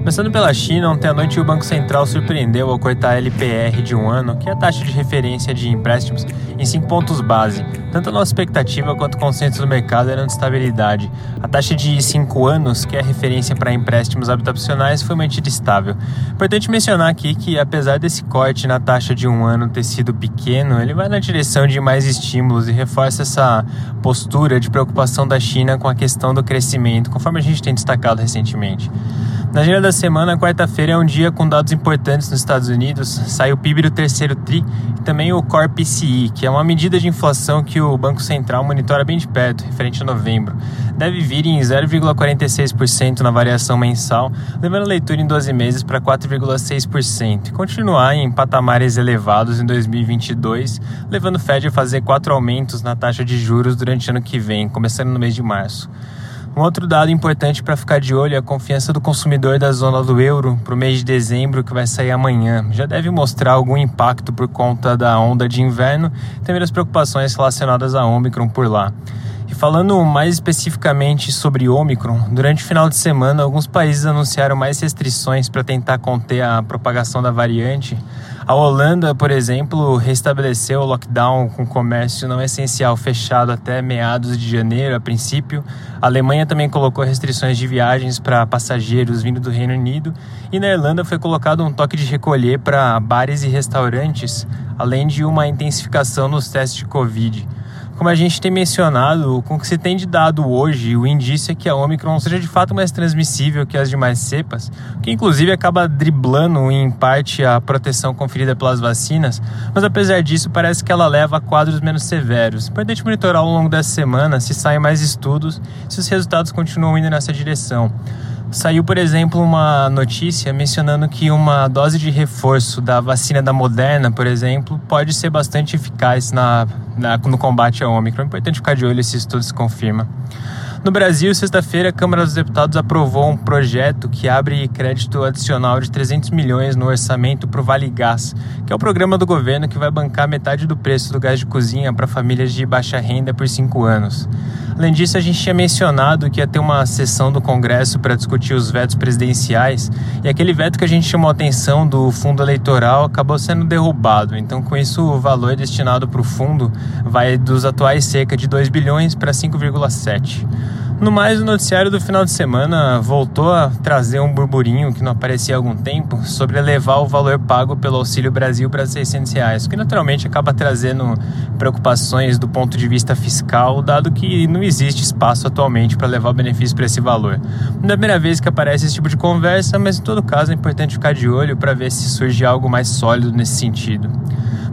Começando pela China, ontem à noite o Banco Central surpreendeu ao cortar a LPR de um ano, que é a taxa de referência de empréstimos, em 5 pontos base. Tanto a nossa expectativa quanto o consenso do mercado eram de estabilidade. A taxa de 5 anos, que é a referência para empréstimos habitacionais, foi mantida estável. Importante mencionar aqui que, apesar desse corte na taxa de um ano ter sido pequeno, ele vai na direção de mais estímulos e reforça essa postura de preocupação da China com a questão do crescimento, conforme a gente tem destacado recentemente. Na agenda da semana, quarta-feira é um dia com dados importantes nos Estados Unidos. Sai o PIB do terceiro TRI e também o Core PCI, que é uma medida de inflação que o Banco Central monitora bem de perto, referente a novembro. Deve vir em 0,46% na variação mensal, levando a leitura em 12 meses para 4,6% e continuar em patamares elevados em 2022, levando o Fed a fazer quatro aumentos na taxa de juros durante o ano que vem, começando no mês de março. Um outro dado importante para ficar de olho é a confiança do consumidor da zona do euro para o mês de dezembro, que vai sair amanhã. Já deve mostrar algum impacto por conta da onda de inverno e também das preocupações relacionadas a Omicron por lá. E falando mais especificamente sobre Omicron, durante o final de semana, alguns países anunciaram mais restrições para tentar conter a propagação da variante. A Holanda, por exemplo, restabeleceu o lockdown com comércio não essencial fechado até meados de janeiro, a princípio. A Alemanha também colocou restrições de viagens para passageiros vindo do Reino Unido. E na Irlanda foi colocado um toque de recolher para bares e restaurantes, além de uma intensificação nos testes de Covid como a gente tem mencionado, com o que se tem de dado hoje, o indício é que a Omicron seja de fato mais transmissível que as demais cepas, que inclusive acaba driblando em parte a proteção conferida pelas vacinas, mas apesar disso parece que ela leva a quadros menos severos. Importante monitorar ao longo dessa semana se saem mais estudos, se os resultados continuam indo nessa direção. Saiu, por exemplo, uma notícia mencionando que uma dose de reforço da vacina da Moderna, por exemplo, pode ser bastante eficaz na, na no combate ao Ômicron. É importante ficar de olho se isso tudo se confirma. No Brasil, sexta-feira, a Câmara dos Deputados aprovou um projeto que abre crédito adicional de 300 milhões no orçamento para o Vale Gás, que é o programa do governo que vai bancar metade do preço do gás de cozinha para famílias de baixa renda por cinco anos. Além disso, a gente tinha mencionado que ia ter uma sessão do Congresso para discutir os vetos presidenciais e aquele veto que a gente chamou a atenção do fundo eleitoral acabou sendo derrubado. Então, com isso, o valor destinado para o fundo vai dos atuais cerca de 2 bilhões para 5,7. No mais, o noticiário do final de semana voltou a trazer um burburinho que não aparecia há algum tempo sobre elevar o valor pago pelo Auxílio Brasil para 600 reais, o que naturalmente acaba trazendo preocupações do ponto de vista fiscal, dado que não existe espaço atualmente para levar o benefício para esse valor. Não é a primeira vez que aparece esse tipo de conversa, mas em todo caso é importante ficar de olho para ver se surge algo mais sólido nesse sentido.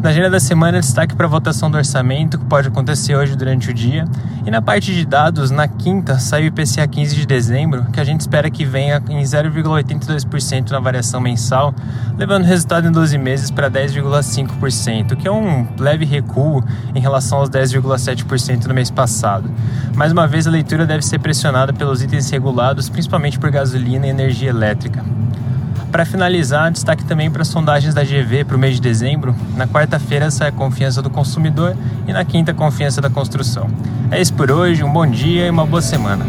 Na agenda da semana, destaque para a votação do orçamento, que pode acontecer hoje durante o dia. E na parte de dados, na quinta, sai o IPCA 15 de dezembro, que a gente espera que venha em 0,82% na variação mensal, levando o resultado em 12 meses para 10,5%, que é um leve recuo em relação aos 10,7% no mês passado. Mais uma vez, a leitura deve ser pressionada pelos itens regulados, principalmente por gasolina e energia elétrica. Para finalizar, destaque também para as sondagens da GV para o mês de dezembro. Na quarta-feira sai a confiança do consumidor e na quinta a confiança da construção. É isso por hoje, um bom dia e uma boa semana.